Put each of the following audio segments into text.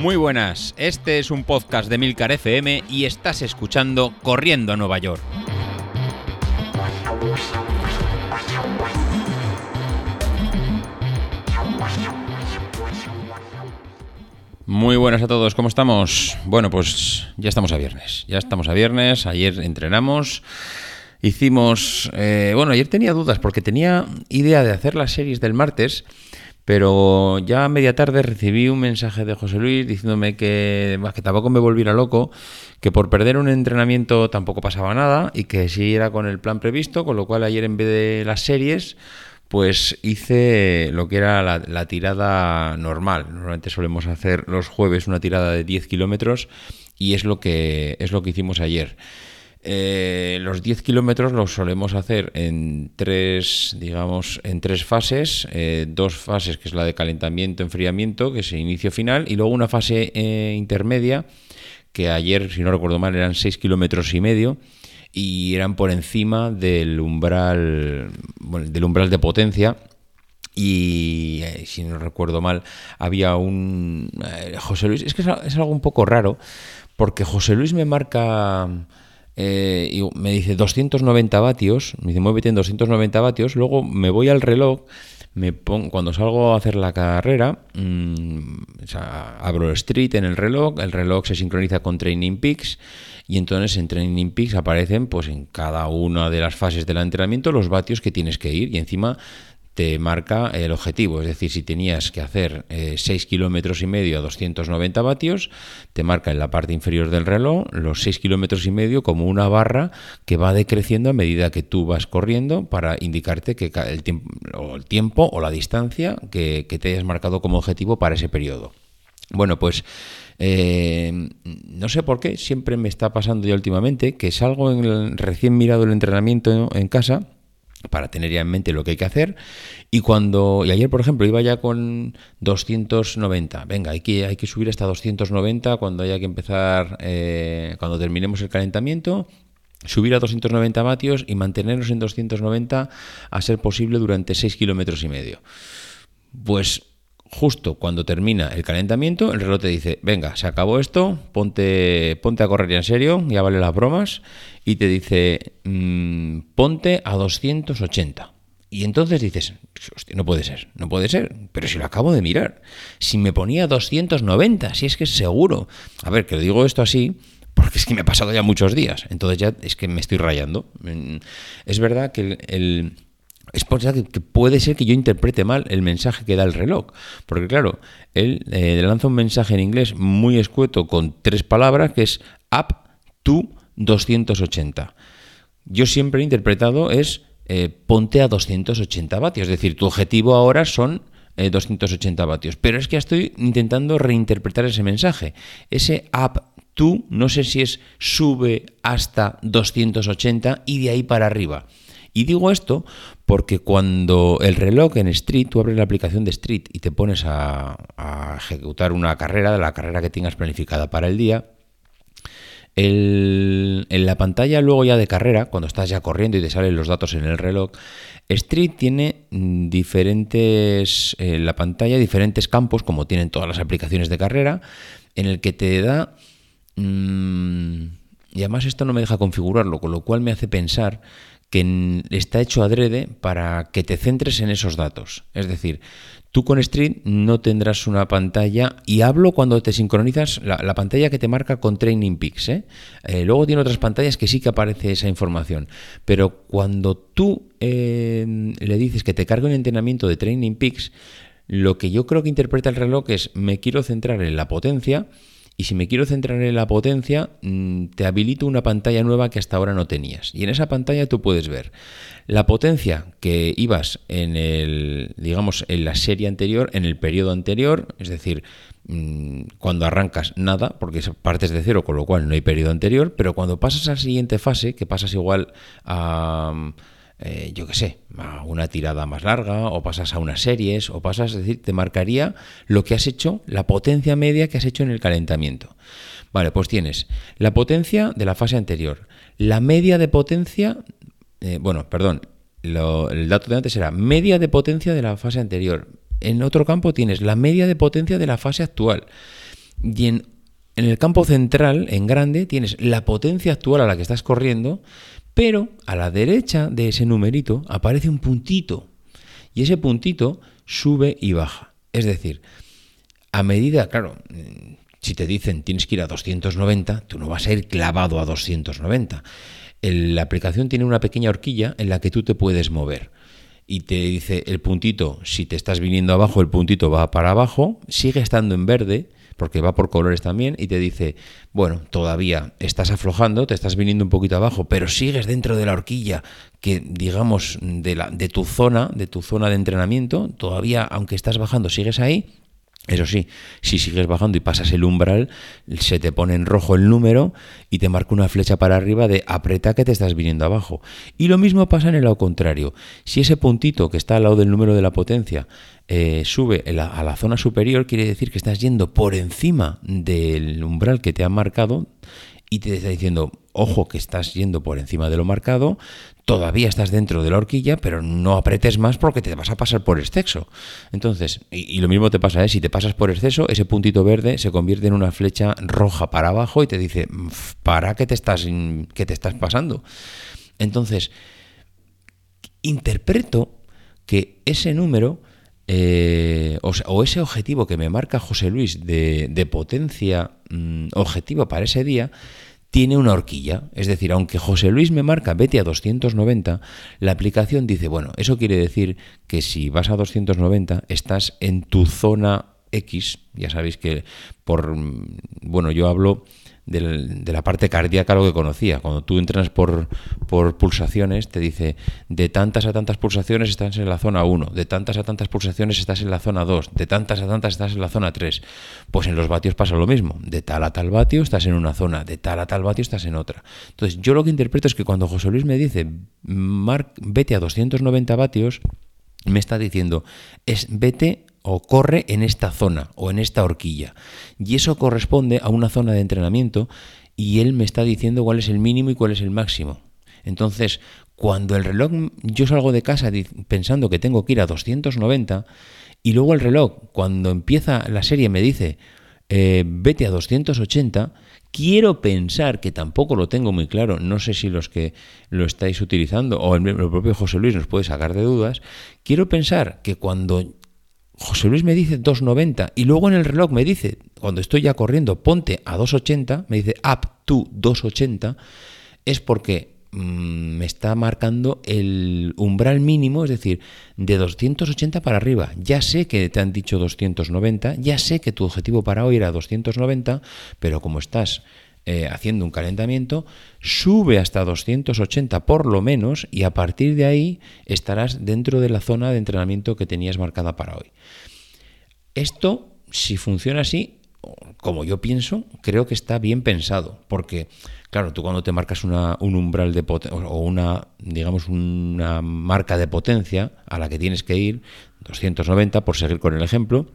Muy buenas, este es un podcast de Milcar FM y estás escuchando Corriendo a Nueva York. Muy buenas a todos, ¿cómo estamos? Bueno, pues ya estamos a viernes, ya estamos a viernes, ayer entrenamos, hicimos, eh, bueno, ayer tenía dudas porque tenía idea de hacer las series del martes, pero ya a media tarde recibí un mensaje de José Luis diciéndome que, tampoco me volviera loco, que por perder un entrenamiento tampoco pasaba nada y que si era con el plan previsto, con lo cual ayer en vez de las series pues hice lo que era la, tirada normal. Normalmente solemos hacer los jueves una tirada de 10 kilómetros y es lo que, es lo que hicimos ayer. Eh, los 10 kilómetros los solemos hacer en tres, digamos, en tres fases. Eh, dos fases, que es la de calentamiento, enfriamiento, que es el inicio final, y luego una fase eh, intermedia, que ayer, si no recuerdo mal, eran 6 kilómetros y medio y eran por encima del umbral, del umbral de potencia. Y si no recuerdo mal, había un. José Luis, es que es, algo un poco raro, porque José Luis me marca. Eh, y me dice 290 vatios, me dice muévete en 290 vatios, luego me voy al reloj, me pongo, cuando salgo a hacer la carrera, mm, abro el street en el reloj, el reloj se sincroniza con Training Peaks y entonces en Training Peaks aparecen pues en cada una de las fases del entrenamiento los vatios que tienes que ir y encima te marca el objetivo, es decir, si tenías que hacer 6 eh, kilómetros y medio a 290 vatios, te marca en la parte inferior del reloj los 6 kilómetros y medio como una barra que va decreciendo a medida que tú vas corriendo para indicarte que el tiempo o, el tiempo, o la distancia que, que te hayas marcado como objetivo para ese periodo. Bueno, pues eh, no sé por qué, siempre me está pasando ya últimamente que salgo en el, recién mirado el entrenamiento en casa para tener ya en mente lo que hay que hacer. Y cuando y ayer por ejemplo iba ya con 290 venga hay que hay que subir hasta 290 cuando haya que empezar eh, cuando terminemos el calentamiento subir a 290 vatios y mantenernos en 290 a ser posible durante 6 kilómetros y medio. Pues justo cuando termina el calentamiento, el reloj te dice, venga, se acabó esto, ponte, ponte a correr ya en serio, ya vale las bromas, y te dice, mm, ponte a 280. Y entonces dices, hostia, no puede ser, no puede ser, pero si lo acabo de mirar, si me ponía 290, si es que es seguro. A ver, que lo digo esto así, porque es que me ha pasado ya muchos días, entonces ya es que me estoy rayando. Mm, es verdad que el es eso que puede ser que yo interprete mal el mensaje que da el reloj. Porque claro, él eh, lanza un mensaje en inglés muy escueto con tres palabras que es up to 280. Yo siempre he interpretado es eh, ponte a 280 vatios. Es decir, tu objetivo ahora son 280 eh, vatios. Pero es que estoy intentando reinterpretar ese mensaje. Ese up to, no sé si es sube hasta 280 y de ahí para arriba. Y digo esto porque cuando el reloj en Street, tú abres la aplicación de Street y te pones a, ejecutar una carrera, de la carrera que tengas planificada para el día, en la pantalla luego ya de carrera, cuando estás ya corriendo y te salen los datos en el reloj, Street tiene diferentes, en la pantalla diferentes campos, como tienen todas las aplicaciones de carrera, en el que te da... Mm, y además esto no me deja configurarlo, con lo cual me hace pensar que está hecho adrede para que te centres en esos datos. Es decir, tú con Street no tendrás una pantalla, y hablo cuando te sincronizas la, pantalla que te marca con Training Peaks. ¿eh? Eh, luego tiene otras pantallas que sí que aparece esa información, pero cuando tú eh, le dices que te cargue un entrenamiento de Training Peaks, lo que yo creo que interpreta el reloj es me quiero centrar en la potencia y si me quiero centrar en la potencia, mm, te habilito una pantalla nueva que hasta ahora no tenías. Y en esa pantalla tú puedes ver la potencia que ibas en el, digamos, en la serie anterior, en el periodo anterior, es decir, mm, cuando arrancas nada, porque partes de cero, con lo cual no hay periodo anterior, pero cuando pasas a la siguiente fase, que pasas igual a eh, yo qué sé, a una tirada más larga, o pasas a unas series, o pasas, es decir, te marcaría lo que has hecho, la potencia media que has hecho en el calentamiento. Vale, pues tienes la potencia de la fase anterior, la media de potencia, eh, bueno, perdón, el dato de antes era media de potencia de la fase anterior. En otro campo tienes la media de potencia de la fase actual. Y en, en el campo central, en grande, tienes la potencia actual a la que estás corriendo, pero a la derecha de ese numerito aparece un puntito. Y ese puntito sube y baja. Es decir, a medida, claro, si te dicen tienes que ir a 290, tú no vas a ir clavado a 290. la aplicación tiene una pequeña horquilla en la que tú te puedes mover. Y te dice el puntito, si te estás viniendo abajo, el puntito va para abajo, sigue estando en verde, porque va por colores también, y te dice, bueno, todavía estás aflojando, te estás viniendo un poquito abajo, pero sigues dentro de la horquilla que, digamos, de, la, de tu zona, de tu zona de entrenamiento, todavía, aunque estás bajando, sigues ahí, eso sí, si sigues bajando y pasas el umbral, se te pone en rojo el número y te marca una flecha para arriba de aprieta que te estás viniendo abajo. Y lo mismo pasa en el lado contrario. Si ese puntito que está al lado del número de la potencia eh, sube a la zona superior, quiere decir que estás yendo por encima del umbral que te ha marcado y te está diciendo, ojo que estás yendo por encima de lo marcado, todavía estás dentro de la horquilla, pero no apretes más porque te vas a pasar por exceso. Entonces, y, lo mismo te pasa, ¿eh? si te pasas por exceso, ese puntito verde se convierte en una flecha roja para abajo y te dice, para que te estás, te estás pasando. Entonces, interpreto que ese número eh, o, ese objetivo que me marca José Luis de, potencia mm, objetivo para ese día, tiene una horquilla. Es decir, aunque José Luis me marca vete a 290, la aplicación dice, bueno, eso quiere decir que si vas a 290 estás en tu zona X. Ya sabéis que por, mm, bueno, yo hablo de la parte cardíaca lo que conocía. Cuando tú entras por, por pulsaciones, te dice de tantas a tantas pulsaciones estás en la zona 1, de tantas a tantas pulsaciones estás en la zona 2, de tantas a tantas estás en la zona 3. Pues en los vatios pasa lo mismo. De tal a tal vatio estás en una zona, de tal a tal vatio estás en otra. Entonces, yo lo que interpreto es que cuando José Luis me dice, Mark, vete a 290 vatios, me está diciendo, es vete o corre en esta zona o en esta horquilla. Y eso corresponde a una zona de entrenamiento y él me está diciendo cuál es el mínimo y cuál es el máximo. Entonces, cuando el reloj, yo salgo de casa pensando que tengo que ir a 290 y luego el reloj, cuando empieza la serie, me dice, eh, vete a 280, quiero pensar que tampoco lo tengo muy claro, no sé si los que lo estáis utilizando o el, el propio José Luis nos puede sacar de dudas, quiero pensar que cuando José Luis me dice 290 y luego en el reloj me dice, cuando estoy ya corriendo, ponte a 280, me dice up to 280, es porque mm, me está marcando el umbral mínimo, es decir, de 280 para arriba. Ya sé que te han dicho 290, ya sé que tu objetivo para hoy era 290, pero como estás eh, haciendo un calentamiento, sube hasta 280 por lo menos y a partir de ahí estarás dentro de la zona de entrenamiento que tenías marcada para hoy. Esto, si funciona así, como yo pienso, creo que está bien pensado, porque claro, tú cuando te marcas una, un umbral de o una, digamos, una marca de potencia a la que tienes que ir, 290 por seguir con el ejemplo,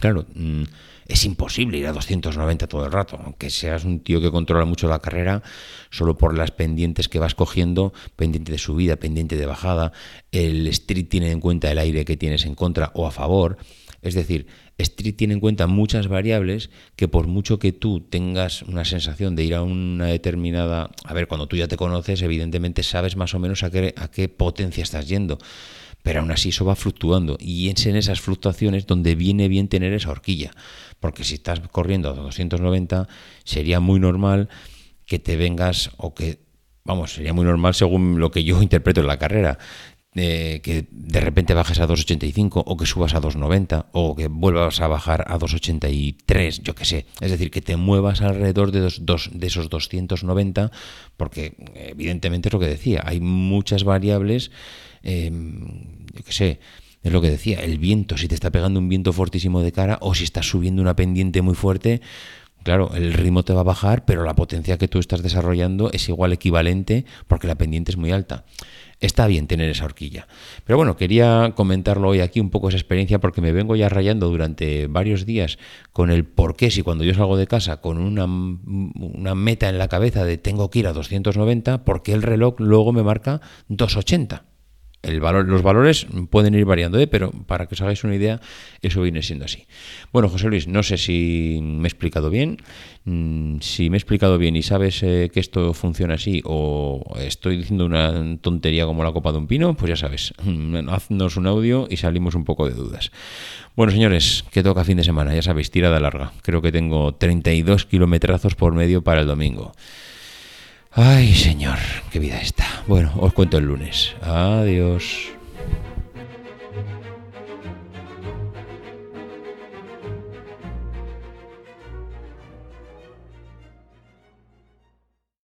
claro, mm, es imposible ir a 290 todo el rato, aunque seas un tío que controla mucho la carrera, solo por las pendientes que vas cogiendo, pendiente de subida, pendiente de bajada, el street tiene en cuenta el aire que tienes en contra o a favor, es decir, Street tiene en cuenta muchas variables que por mucho que tú tengas una sensación de ir a una determinada... A ver, cuando tú ya te conoces, evidentemente sabes más o menos a qué, a qué potencia estás yendo pero aún así eso va fluctuando. Y es en esas fluctuaciones donde viene bien tener esa horquilla, porque si estás corriendo a 290 sería muy normal que te vengas o que, vamos, sería muy normal según lo que yo interpreto en la carrera, eh, que de repente bajes a 2,85 o que subas a 2,90 o que vuelvas a bajar a 2,83, yo qué sé. Es decir, que te muevas alrededor de, dos, de esos 290 porque evidentemente es lo que decía, hay muchas variables Em, yo qué sé, es lo que decía, el viento, si te está pegando un viento fortísimo de cara o si estás subiendo una pendiente muy fuerte, claro, el ritmo te va a bajar, pero la potencia que tú estás desarrollando es igual equivalente porque la pendiente es muy alta. Está bien tener esa horquilla. Pero bueno, quería comentarlo hoy aquí un poco esa experiencia porque me vengo ya rayando durante varios días con el por qué si cuando yo salgo de casa con una, una meta en la cabeza de tengo que ir a 290, ¿por qué el reloj luego me marca 280? El valor, los valores pueden ir variando, ¿eh? pero para que os hagáis una idea, eso viene siendo así. Bueno, José Luis, no sé si me he explicado bien. Mm, si me he explicado bien y sabes eh, que esto funciona así o estoy diciendo una tontería como la copa de un pino, pues ya sabes, haznos un audio y salimos un poco de dudas. Bueno, señores, que toca fin de semana, ya sabéis, tirada larga. Creo que tengo 32 kilometrazos por medio para el domingo. Ay, señor, qué vida está. Bueno, os cuento el lunes. Adiós.